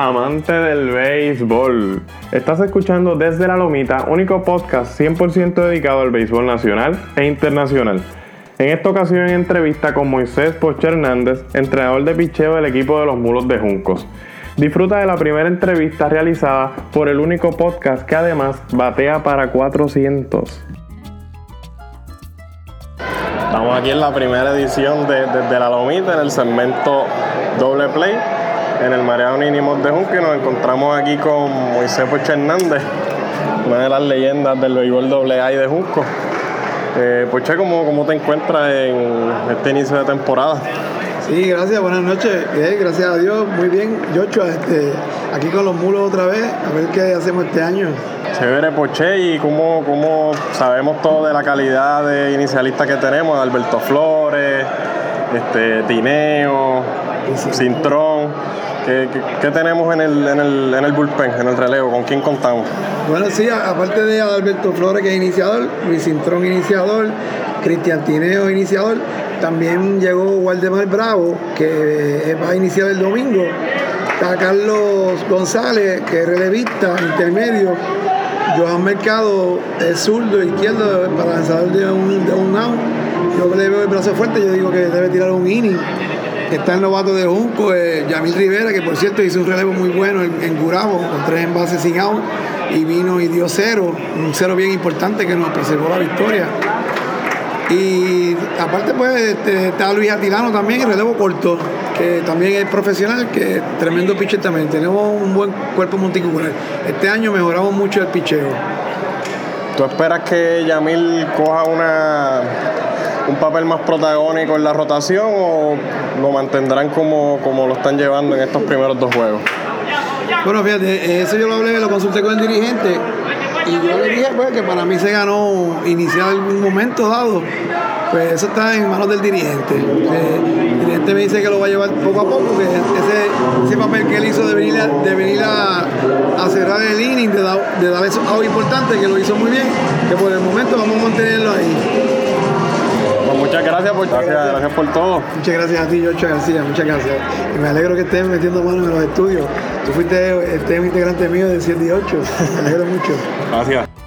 Amante del béisbol. Estás escuchando Desde la Lomita, único podcast 100% dedicado al béisbol nacional e internacional. En esta ocasión en entrevista con Moisés Poche Hernández, entrenador de picheo del equipo de los Mulos de Juncos. Disfruta de la primera entrevista realizada por el único podcast que además batea para 400. Estamos aquí en la primera edición de Desde la Lomita, en el segmento Doble Play, en el Mareado Ninimos de Junco, y nos encontramos aquí con Moisés Poche Hernández, una de las leyendas del béisbol doble A y de Junco. Eh, Poche, ¿cómo, ¿cómo te encuentras en este inicio de temporada? Sí, gracias, buenas noches. Gracias a Dios, muy bien. Yocho, este, aquí con los mulos otra vez, a ver qué hacemos este año. Chévere, Poche, y cómo, cómo sabemos todo de la calidad de inicialista que tenemos, Alberto Flores, este, Tineo, Cintrón. ¿Qué, tenemos en el, en, el, en el bullpen, en el relevo? ¿Con quién contamos? Bueno, sí, aparte de Alberto Flores, que es iniciador, Luis Cintrón, iniciador, Cristian Tineo, iniciador, también llegó Waldemar Bravo, que eh, va a iniciar el domingo. Está Carlos González, que es relevista, intermedio. Johan Mercado es zurdo, izquierdo, para lanzador de un, de un out. Yo le veo el brazo fuerte, yo digo que debe tirar un inning. Está el novato de Junco, eh, Yamil Rivera, que por cierto hizo un relevo muy bueno en, en Gurabo, con tres envases sin out, y vino y dio cero, un cero bien importante que nos preservó la victoria. Y aparte pues este, está Luis Atilano también, en relevo corto, que también es profesional, que es tremendo pitcher también. Tenemos un buen cuerpo monticular. Este año mejoramos mucho el picheo. ¿Tú esperas que Yamil coja una, un papel más protagónico en la rotación o lo mantendrán como, como lo están llevando en estos primeros dos juegos? Bueno, fíjate, eso yo lo hablé, lo consulté con el dirigente y yo le dije pues, que para mí se ganó iniciar algún momento dado. Pues eso está en manos del dirigente. Eh, el dirigente me dice que lo va a llevar poco a poco, que ese, ese papel que él hizo de venir a, de venir a, cerrar el inning, de, dar- de dar eso algo importante, que lo hizo muy bien, que por el momento vamos a mantenerlo ahí. Gracias por, gracias, gracias por todo. Muchas gracias a ti, George García, muchas gracias. Y me alegro que estés metiendo mano en los estudios. Tú fuiste este, un integrante mío de 7 y 8. Me alegro mucho. Gracias.